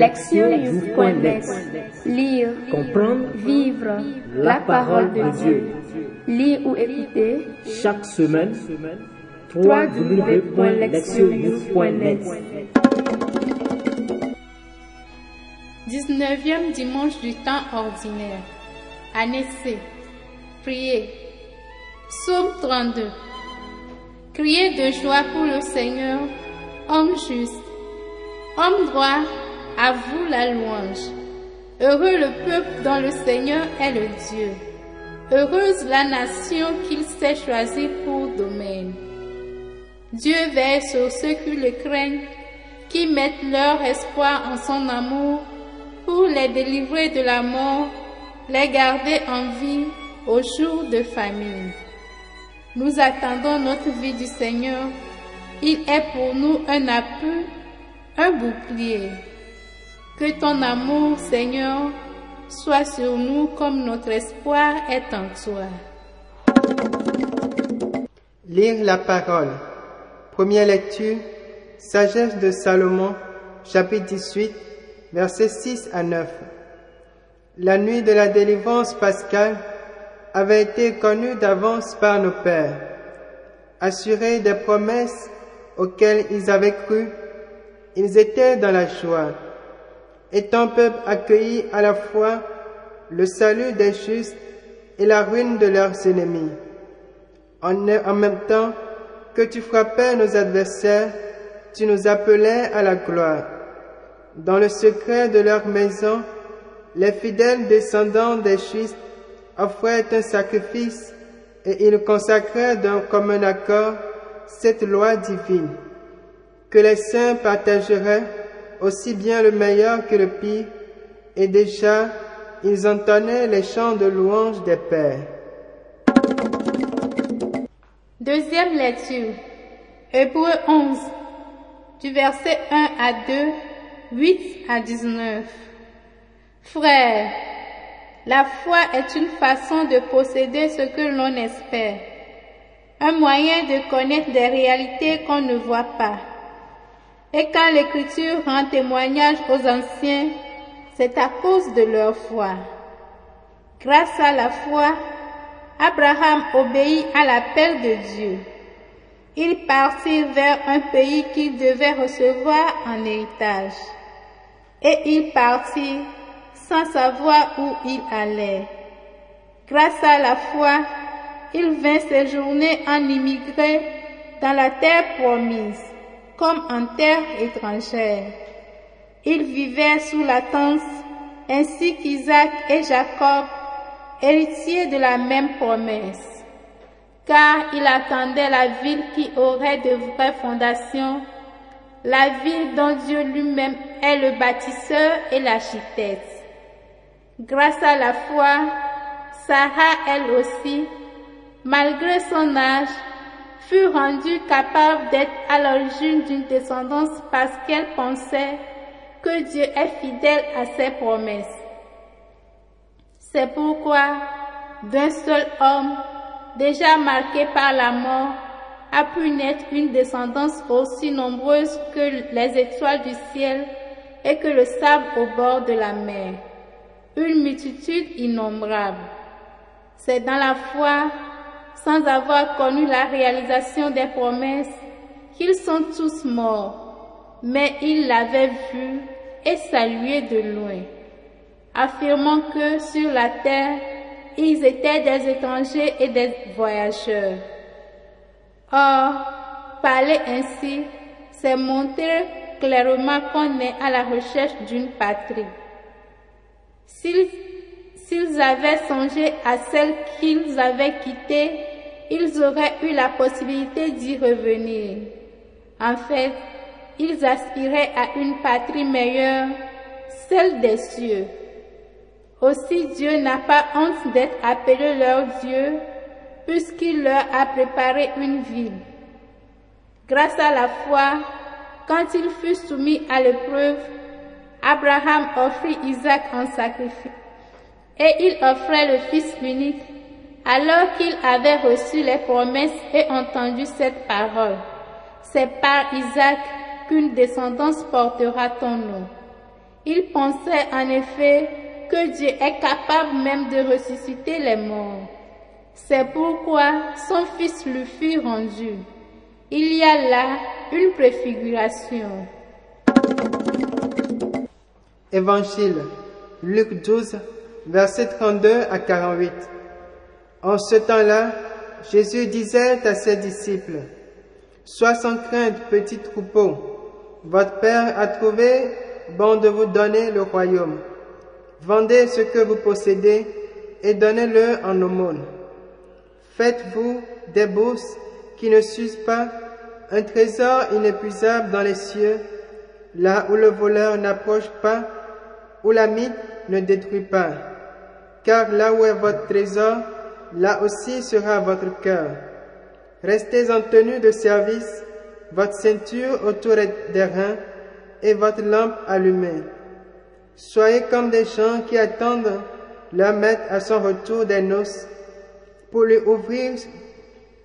Lectionnews.net Lire, Comprendre, vivre la parole de Dieu. Lire ou écouter chaque semaine, www.lectionnews.net 19e dimanche du temps ordinaire. Année C. Priez. Psaume 32. Criez de joie pour le Seigneur, homme juste. Homme droit, à vous la louange. Heureux le peuple dont le Seigneur est le Dieu. Heureuse la nation qu'il s'est choisie pour domaine. Dieu veille sur ceux qui le craignent, qui mettent leur espoir en son amour pour les délivrer de la mort, les garder en vie au jour de famine. Nous attendons notre vie du Seigneur. Il est pour nous un appui, un bouclier. Que ton amour, Seigneur, soit sur nous comme notre espoir est en toi. Lire la parole. Première lecture. Sagesse de Salomon, chapitre 18, versets 6 à 9. La nuit de la délivrance pascale avait été connue d'avance par nos pères. Assurés des promesses auxquelles ils avaient cru, ils étaient dans la joie. Étant peuple accueilli à la fois le salut des justes et la ruine de leurs ennemis. En, en même temps que tu frappais nos adversaires, tu nous appelais à la gloire. Dans le secret de leur maison, les fidèles descendants des justes offraient un sacrifice et ils consacraient d'un commun accord cette loi divine, que les saints partageraient aussi bien le meilleur que le pire, et déjà ils entonnaient les chants de louange des pères. Deuxième lecture. Hébreu 11, du verset 1 à 2, 8 à 19. Frères, la foi est une façon de posséder ce que l'on espère, un moyen de connaître des réalités qu'on ne voit pas. Et quand l'Écriture rend témoignage aux anciens, c'est à cause de leur foi. Grâce à la foi, Abraham obéit à l'appel de Dieu. Il partit vers un pays qu'il devait recevoir en héritage. Et il partit sans savoir où il allait. Grâce à la foi, il vint séjourner en immigré dans la terre promise, comme en terre étrangère. Il vivait sous la tente, ainsi qu'Isaac et Jacob, héritiers de la même promesse, car il attendait la ville qui aurait de vraies fondations, la ville dont Dieu lui-même est le bâtisseur et l'architecte. Grâce à la foi, Sarah, elle aussi, malgré son âge, fut rendue capable d'être à l'origine d'une descendance parce qu'elle pensait que Dieu est fidèle à ses promesses. C'est pourquoi, d'un seul homme, déjà marqué par la mort, a pu naître une descendance aussi nombreuse que les étoiles du ciel et que le sable au bord de la mer une multitude innombrable. C'est dans la foi, sans avoir connu la réalisation des promesses, qu'ils sont tous morts, mais ils l'avaient vu et salué de loin, affirmant que sur la terre, ils étaient des étrangers et des voyageurs. Or, parler ainsi, c'est montrer clairement qu'on est à la recherche d'une patrie. S'ils avaient songé à celle qu'ils avaient quittée, ils auraient eu la possibilité d'y revenir. En fait, ils aspiraient à une patrie meilleure, celle des cieux. Aussi Dieu n'a pas honte d'être appelé leur Dieu, puisqu'il leur a préparé une ville. Grâce à la foi, quand il fut soumis à l'épreuve, Abraham offrit Isaac en sacrifice. Et il offrait le Fils unique, alors qu'il avait reçu les promesses et entendu cette parole. C'est par Isaac qu'une descendance portera ton nom. Il pensait en effet que Dieu est capable même de ressusciter les morts. C'est pourquoi son Fils lui fut rendu. Il y a là une préfiguration. Évangile, Luc 12, versets 32 à 48. En ce temps-là, Jésus disait à ses disciples, Sois sans crainte, petit troupeau, votre Père a trouvé bon de vous donner le royaume. Vendez ce que vous possédez et donnez-le en aumône. Faites-vous des bourses qui ne s'usent pas, un trésor inépuisable dans les cieux, là où le voleur n'approche pas, où la mythe ne détruit pas. Car là où est votre trésor, là aussi sera votre cœur. Restez en tenue de service, votre ceinture autour des reins et votre lampe allumée. Soyez comme des gens qui attendent leur maître à son retour des noces pour lui ouvrir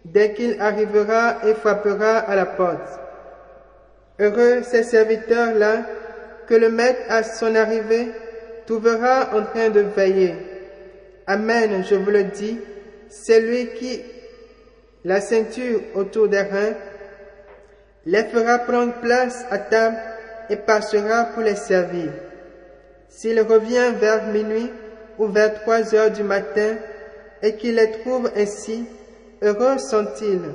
dès qu'il arrivera et frappera à la porte. Heureux ces serviteurs-là que le maître à son arrivée trouvera en train de veiller. Amen, je vous le dis, c'est lui qui, la ceinture autour des reins, les fera prendre place à table et passera pour les servir. S'il revient vers minuit ou vers trois heures du matin et qu'il les trouve ainsi, heureux sont-ils?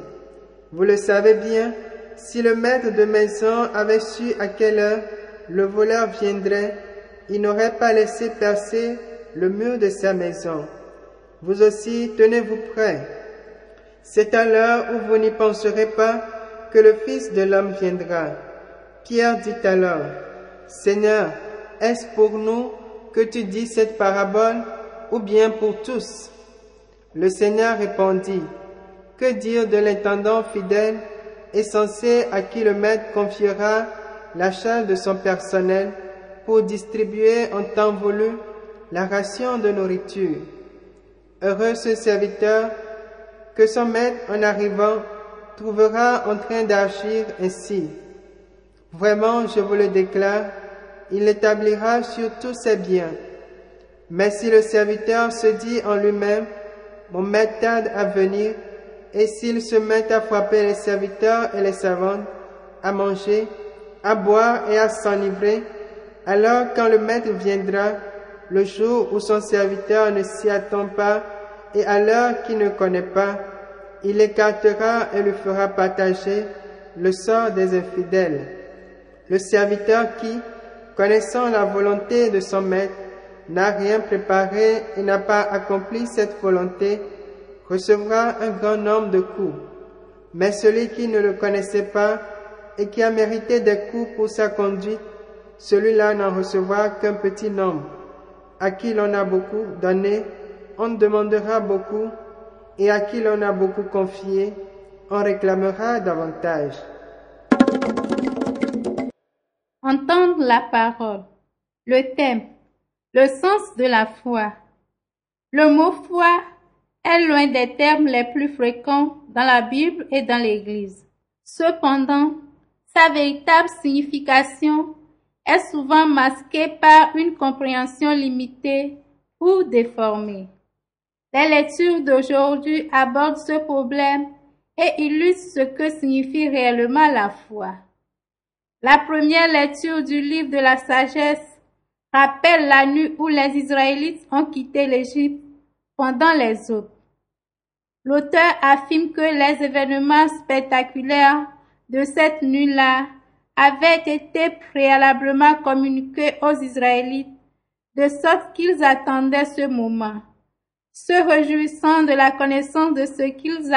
Vous le savez bien, si le maître de maison avait su à quelle heure le voleur viendrait, il n'aurait pas laissé percer le mur de sa maison. Vous aussi, tenez-vous prêts. C'est à l'heure où vous n'y penserez pas que le Fils de l'homme viendra. Pierre dit alors, Seigneur, est-ce pour nous que tu dis cette parabole ou bien pour tous? Le Seigneur répondit, Que dire de l'intendant fidèle et censé à qui le maître confiera la charge de son personnel pour distribuer en temps voulu la ration de nourriture? Heureux ce serviteur que son maître en arrivant trouvera en train d'agir ainsi. Vraiment, je vous le déclare, il l'établira sur tous ses biens. Mais si le serviteur se dit en lui-même, mon maître tarde à venir, et s'il se met à frapper les serviteurs et les servantes, à manger, à boire et à s'enivrer, alors quand le maître viendra, le jour où son serviteur ne s'y attend pas, et à l'heure qu'il ne connaît pas, il écartera et lui fera partager le sort des infidèles. Le serviteur qui, connaissant la volonté de son maître, n'a rien préparé et n'a pas accompli cette volonté, recevra un grand nombre de coups. Mais celui qui ne le connaissait pas et qui a mérité des coups pour sa conduite, celui-là n'en recevra qu'un petit nombre. À qui l'on a beaucoup donné, on demandera beaucoup, et à qui l'on a beaucoup confié, on réclamera davantage. Entendre la parole. Le thème. Le sens de la foi. Le mot foi est l'un des termes les plus fréquents dans la Bible et dans l'Église. Cependant, sa véritable signification est souvent masquée par une compréhension limitée ou déformée. Les lectures d'aujourd'hui abordent ce problème et illustrent ce que signifie réellement la foi. La première lecture du livre de la sagesse rappelle la nuit où les Israélites ont quitté l'Égypte pendant les autres. L'auteur affirme que les événements spectaculaires de cette nuit-là avaient été préalablement communiqués aux Israélites, de sorte qu'ils attendaient ce moment. Se réjouissant de la connaissance de ce qu'ils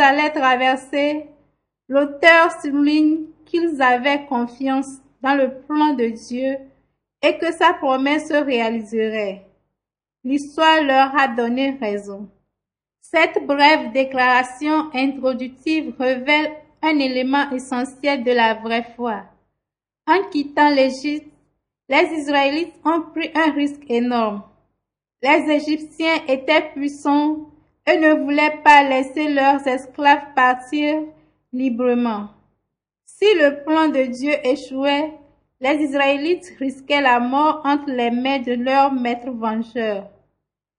allaient traverser, l'auteur souligne qu'ils avaient confiance dans le plan de Dieu et que sa promesse se réaliserait. L'histoire leur a donné raison. Cette brève déclaration introductive révèle un élément essentiel de la vraie foi. En quittant l'Égypte, les Israélites ont pris un risque énorme. Les Égyptiens étaient puissants et ne voulaient pas laisser leurs esclaves partir librement. Si le plan de Dieu échouait, les Israélites risquaient la mort entre les mains de leur maître vengeur.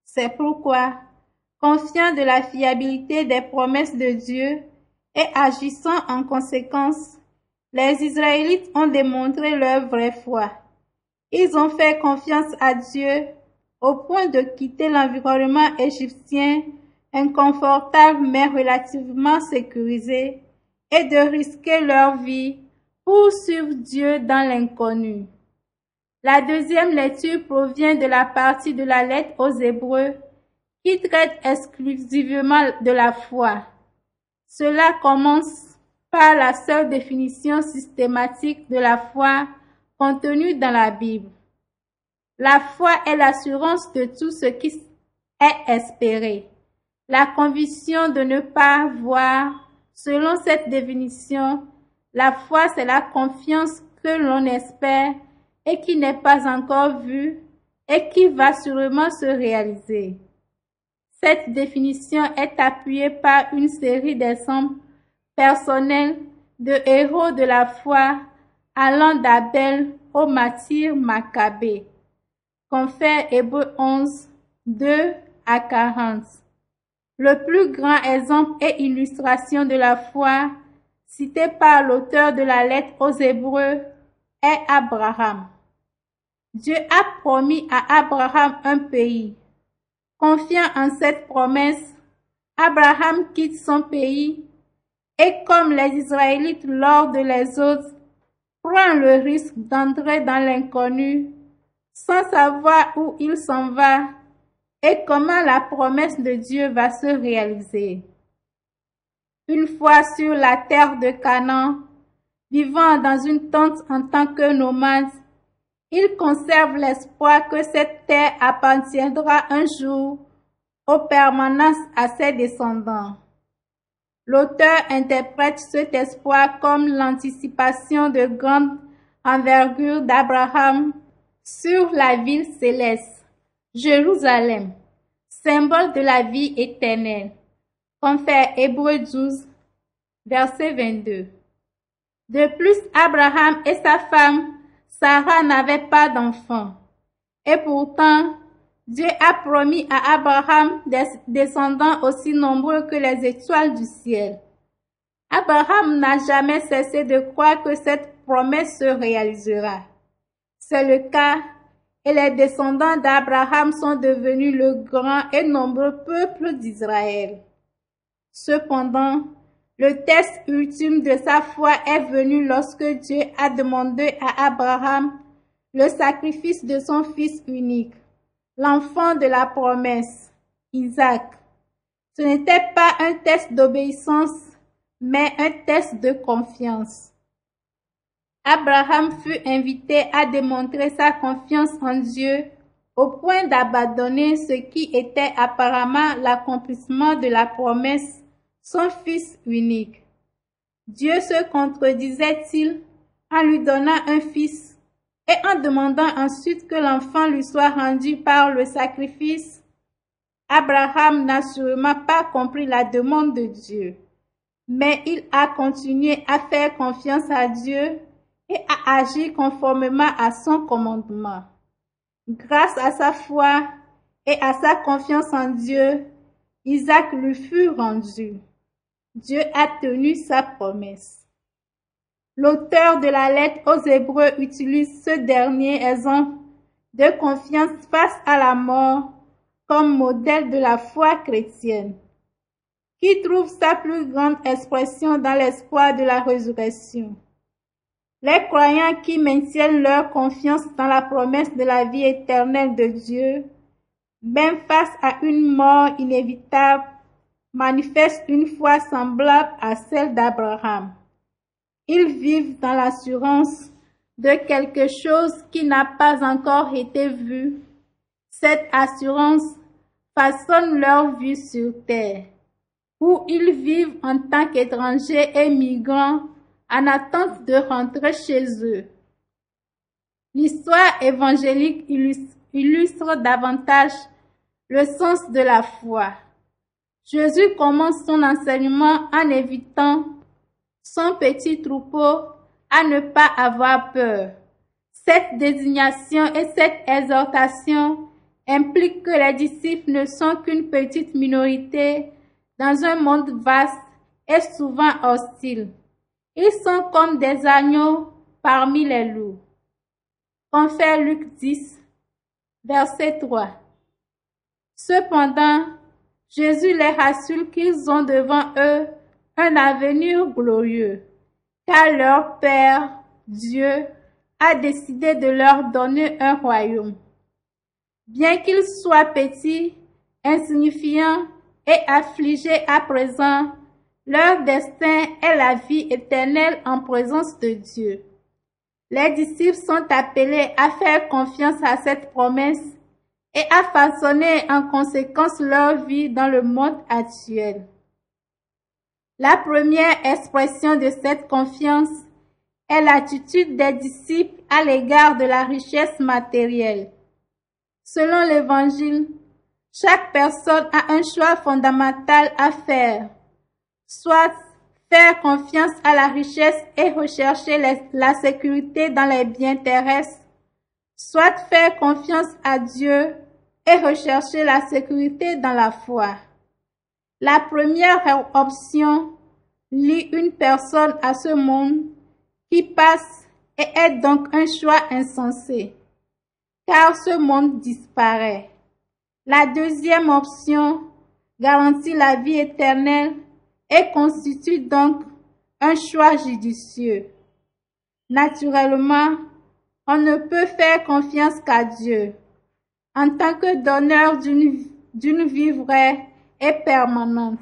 C'est pourquoi, confiants de la fiabilité des promesses de Dieu et agissant en conséquence, les Israélites ont démontré leur vraie foi. Ils ont fait confiance à Dieu au point de quitter l'environnement égyptien inconfortable mais relativement sécurisé et de risquer leur vie pour suivre Dieu dans l'inconnu. La deuxième lecture provient de la partie de la lettre aux Hébreux qui traite exclusivement de la foi. Cela commence par la seule définition systématique de la foi contenue dans la Bible. La foi est l'assurance de tout ce qui est espéré. La conviction de ne pas voir, selon cette définition, la foi c'est la confiance que l'on espère et qui n'est pas encore vue et qui va sûrement se réaliser. Cette définition est appuyée par une série d'exemples personnels de héros de la foi allant d'Abel au martyr Maccabée. Confère Hébreu 11, 2 à 40. Le plus grand exemple et illustration de la foi cité par l'auteur de la lettre aux Hébreux est Abraham. Dieu a promis à Abraham un pays. Confiant en cette promesse, Abraham quitte son pays et comme les Israélites lors de autres, prend le risque d'entrer dans l'inconnu sans savoir où il s'en va et comment la promesse de Dieu va se réaliser. Une fois sur la terre de Canaan, vivant dans une tente en tant que nomade, il conserve l'espoir que cette terre appartiendra un jour aux permanences à ses descendants. L'auteur interprète cet espoir comme l'anticipation de grande envergure d'Abraham sur la ville céleste, Jérusalem, symbole de la vie éternelle. Confère Hébreu 12, verset 22. De plus, Abraham et sa femme Sarah n'avaient pas d'enfants. Et pourtant, Dieu a promis à Abraham des descendants aussi nombreux que les étoiles du ciel. Abraham n'a jamais cessé de croire que cette promesse se réalisera. C'est le cas et les descendants d'Abraham sont devenus le grand et nombreux peuple d'Israël. Cependant, le test ultime de sa foi est venu lorsque Dieu a demandé à Abraham le sacrifice de son fils unique, l'enfant de la promesse, Isaac. Ce n'était pas un test d'obéissance, mais un test de confiance. Abraham fut invité à démontrer sa confiance en Dieu au point d'abandonner ce qui était apparemment l'accomplissement de la promesse son Fils unique. Dieu se contredisait-il en lui donnant un fils et en demandant ensuite que l'enfant lui soit rendu par le sacrifice? Abraham n'a sûrement pas compris la demande de Dieu, mais il a continué à faire confiance à Dieu et à agir conformément à son commandement. Grâce à sa foi et à sa confiance en Dieu, Isaac lui fut rendu. Dieu a tenu sa promesse. L'auteur de la lettre aux Hébreux utilise ce dernier exemple de confiance face à la mort comme modèle de la foi chrétienne, qui trouve sa plus grande expression dans l'espoir de la résurrection. Les croyants qui maintiennent leur confiance dans la promesse de la vie éternelle de Dieu, même face à une mort inévitable, manifestent une foi semblable à celle d'Abraham. Ils vivent dans l'assurance de quelque chose qui n'a pas encore été vu. Cette assurance façonne leur vie sur terre, où ils vivent en tant qu'étrangers et migrants en attente de rentrer chez eux. L'histoire évangélique illustre davantage le sens de la foi. Jésus commence son enseignement en évitant son petit troupeau à ne pas avoir peur, Cette désignation et cette exhortation impliquent que les disciples ne sont qu'une petite minorité dans un monde vaste et souvent hostile. Ils sont comme des agneaux parmi les loups. Confère Luc 10, verset 3. Cependant, Jésus les rassure qu'ils ont devant eux un avenir glorieux, car leur Père, Dieu, a décidé de leur donner un royaume. Bien qu'ils soient petits, insignifiants et affligés à présent, leur destin est la vie éternelle en présence de Dieu. Les disciples sont appelés à faire confiance à cette promesse et à façonner en conséquence leur vie dans le monde actuel. La première expression de cette confiance est l'attitude des disciples à l'égard de la richesse matérielle. Selon l'Évangile, chaque personne a un choix fondamental à faire, soit faire confiance à la richesse et rechercher la sécurité dans les biens terrestres, soit faire confiance à Dieu et rechercher la sécurité dans la foi. La première option lie une personne à ce monde qui passe et est donc un choix insensé, car ce monde disparaît. La deuxième option garantit la vie éternelle et constitue donc un choix judicieux. Naturellement, on ne peut faire confiance qu'à Dieu en tant que donneur d'une vie vraie et permanente.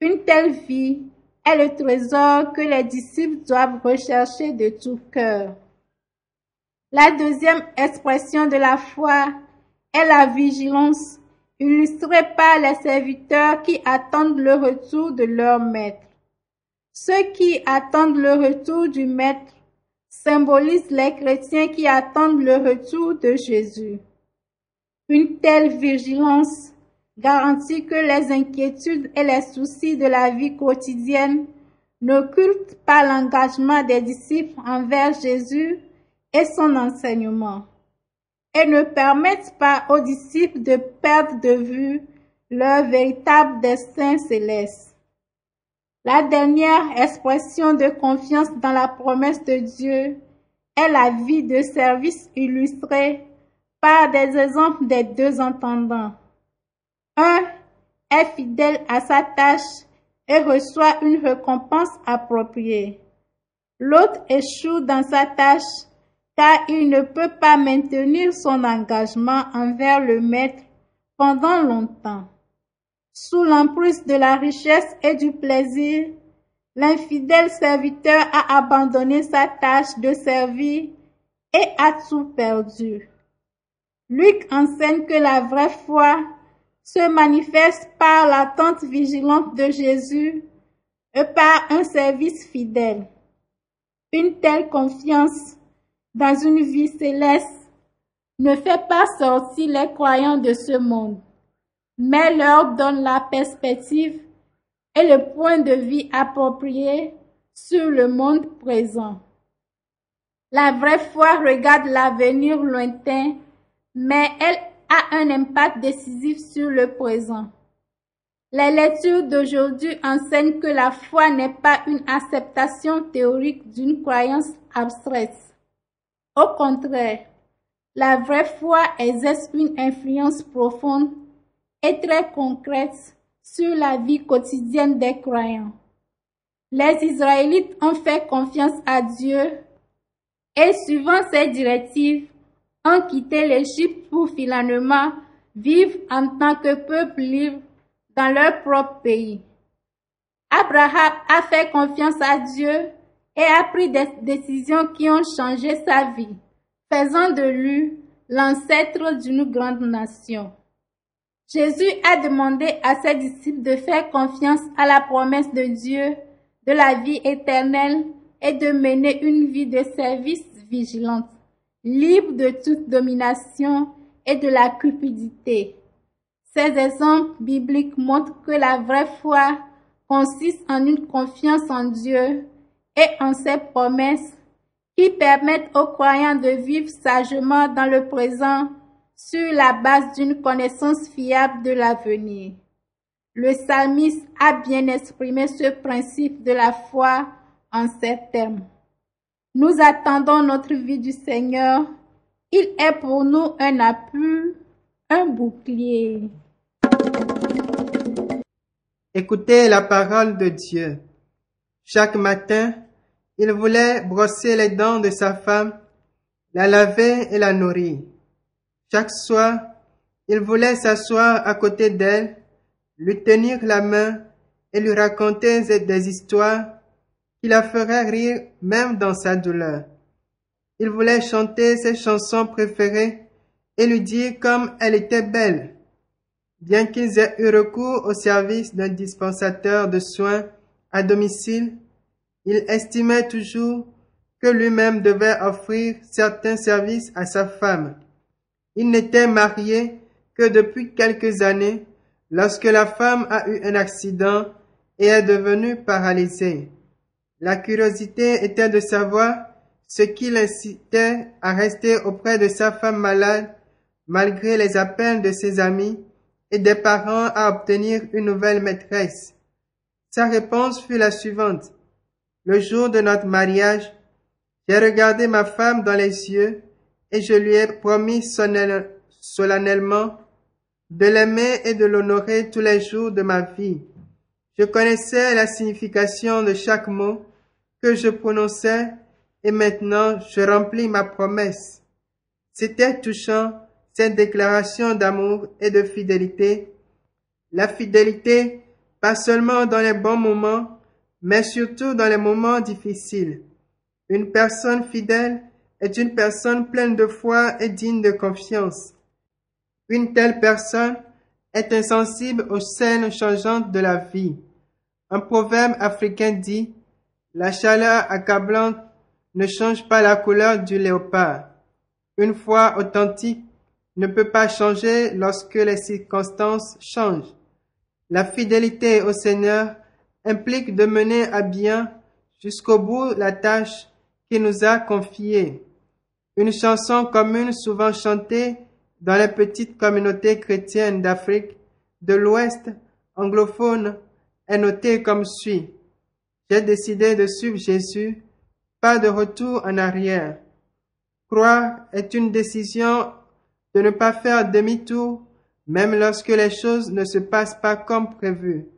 Une telle vie est le trésor que les disciples doivent rechercher de tout cœur. La deuxième expression de la foi est la vigilance, illustrée par les serviteurs qui attendent le retour de leur maître. Ceux qui attendent le retour du maître symbolisent les chrétiens qui attendent le retour de Jésus. Une telle vigilance garantit que les inquiétudes et les soucis de la vie quotidienne n'occultent pas l'engagement des disciples envers Jésus et son enseignement, et ne permettent pas aux disciples de perdre de vue leur véritable destin céleste. La dernière expression de confiance dans la promesse de Dieu est la vie de service illustrée par des exemples des deux entendants. Un est fidèle à sa tâche et reçoit une récompense appropriée. L'autre échoue dans sa tâche car il ne peut pas maintenir son engagement envers le maître pendant longtemps. Sous l'emprise de la richesse et du plaisir, l'infidèle serviteur a abandonné sa tâche de servir et a tout perdu. Luc enseigne que la vraie foi se manifeste par l'attente vigilante de Jésus et par un service fidèle. Une telle confiance dans une vie céleste ne fait pas sortir les croyants de ce monde, mais leur donne la perspective et le point de vue approprié sur le monde présent. La vraie foi regarde l'avenir lointain mais elle a un impact décisif sur le présent. Les lectures d'aujourd'hui enseignent que la foi n'est pas une acceptation théorique d'une croyance abstraite. Au contraire, la vraie foi exerce une influence profonde et très concrète sur la vie quotidienne des croyants. Les Israélites ont fait confiance à Dieu et suivant ses directives, ont quitté l'Égypte pour finalement vivre en tant que peuple libre dans leur propre pays. Abraham a fait confiance à Dieu et a pris des décisions qui ont changé sa vie, faisant de lui l'ancêtre d'une grande nation. Jésus a demandé à ses disciples de faire confiance à la promesse de Dieu de la vie éternelle et de mener une vie de service vigilante libre de toute domination et de la cupidité. Ces exemples bibliques montrent que la vraie foi consiste en une confiance en Dieu et en ses promesses qui permettent aux croyants de vivre sagement dans le présent sur la base d'une connaissance fiable de l'avenir. Le psalmiste a bien exprimé ce principe de la foi en ces termes. Nous attendons notre vie du Seigneur. Il est pour nous un appui, un bouclier. Écoutez la parole de Dieu. Chaque matin, il voulait brosser les dents de sa femme, la laver et la nourrir. Chaque soir, il voulait s'asseoir à côté d'elle, lui tenir la main et lui raconter des histoires qui la feraient rire même dans sa douleur. Il voulait chanter ses chansons préférées et lui dire comme elle était belle. Bien qu'ils aient eu recours au service d'un dispensateur de soins à domicile, il estimait toujours que lui-même devait offrir certains services à sa femme. Il n'était marié que depuis quelques années lorsque la femme a eu un accident et est devenue paralysée. La curiosité était de savoir ce qui l'incitait à rester auprès de sa femme malade malgré les appels de ses amis et des parents à obtenir une nouvelle maîtresse. Sa réponse fut la suivante. Le jour de notre mariage, j'ai regardé ma femme dans les yeux et je lui ai promis solennellement de l'aimer et de l'honorer tous les jours de ma vie. Je connaissais la signification de chaque mot que je prononçais et maintenant je remplis ma promesse. C'était touchant cette déclaration d'amour et de fidélité. La fidélité, pas seulement dans les bons moments, mais surtout dans les moments difficiles. Une personne fidèle est une personne pleine de foi et digne de confiance. Une telle personne est insensible aux scènes changeantes de la vie. Un proverbe africain dit La chaleur accablante ne change pas la couleur du léopard. Une foi authentique ne peut pas changer lorsque les circonstances changent. La fidélité au Seigneur implique de mener à bien jusqu'au bout la tâche qu'il nous a confiée. Une chanson commune souvent chantée dans les petites communautés chrétiennes d'Afrique de l'Ouest anglophone est notée comme suit. J'ai décidé de suivre Jésus, pas de retour en arrière. Croire est une décision de ne pas faire demi-tour, même lorsque les choses ne se passent pas comme prévu.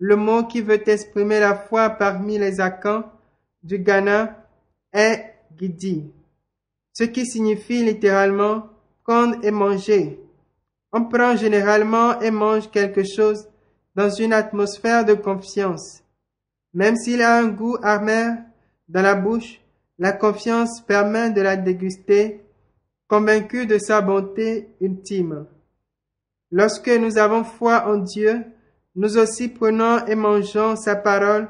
Le mot qui veut exprimer la foi parmi les Akans du Ghana est Gidi ce qui signifie littéralement prendre et manger. On prend généralement et mange quelque chose dans une atmosphère de confiance. Même s'il a un goût amer dans la bouche, la confiance permet de la déguster, convaincu de sa bonté ultime. Lorsque nous avons foi en Dieu, nous aussi prenons et mangeons sa parole,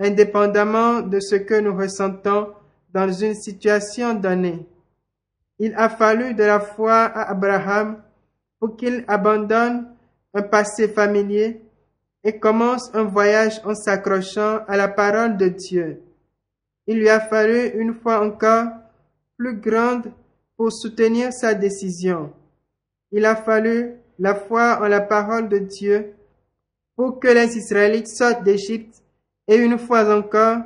indépendamment de ce que nous ressentons dans une situation donnée. Il a fallu de la foi à Abraham pour qu'il abandonne un passé familier et commence un voyage en s'accrochant à la parole de Dieu. Il lui a fallu une foi encore plus grande pour soutenir sa décision. Il a fallu la foi en la parole de Dieu pour que les Israélites sortent d'Égypte et une fois encore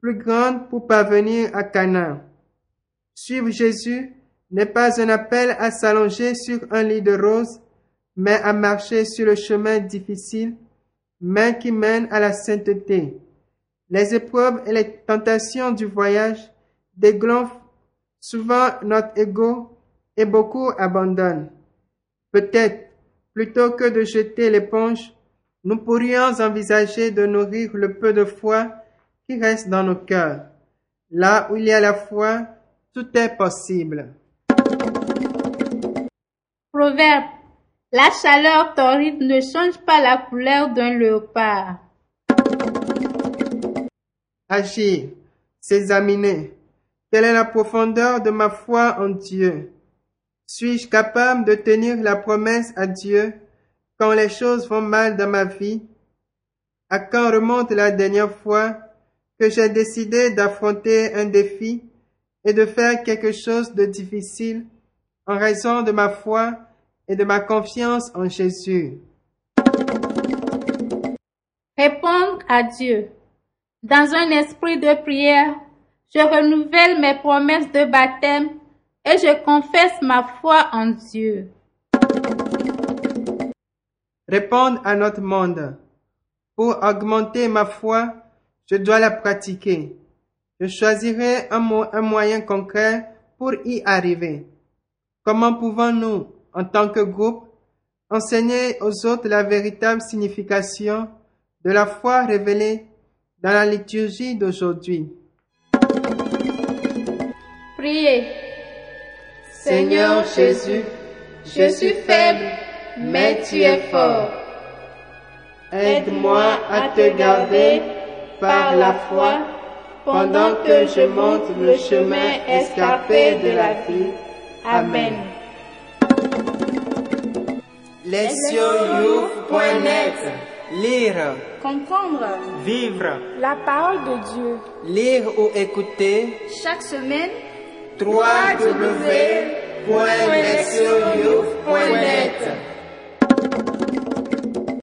plus grande pour parvenir à Canaan. Suivre Jésus n'est pas un appel à s'allonger sur un lit de roses, mais à marcher sur le chemin difficile, mais qui mène à la sainteté. Les épreuves et les tentations du voyage dégonflent souvent notre ego et beaucoup abandonnent. Peut-être, plutôt que de jeter l'éponge, nous pourrions envisager de nourrir le peu de foi qui reste dans nos cœurs. Là où il y a la foi, tout est possible. Proverbe. La chaleur torride ne change pas la couleur d'un léopard. Agir, s'examiner. Quelle est la profondeur de ma foi en Dieu? Suis-je capable de tenir la promesse à Dieu quand les choses vont mal dans ma vie? À quand remonte la dernière fois que j'ai décidé d'affronter un défi et de faire quelque chose de difficile en raison de ma foi? Et de ma confiance en Jésus. Répondre à Dieu. Dans un esprit de prière, je renouvelle mes promesses de baptême et je confesse ma foi en Dieu. Répondre à notre monde. Pour augmenter ma foi, je dois la pratiquer. Je choisirai un, mo- un moyen concret pour y arriver. Comment pouvons-nous, en tant que groupe, enseigner aux autres la véritable signification de la foi révélée dans la liturgie d'aujourd'hui? Priez. Seigneur Jésus, je suis faible, mais tu es fort. Aide-moi à te garder par la foi pendant que je monte le chemin escarpé de la vie. Amen. Lire, comprendre, vivre. La parole de Dieu. Lire ou écouter. Chaque semaine www.lesioyouf.net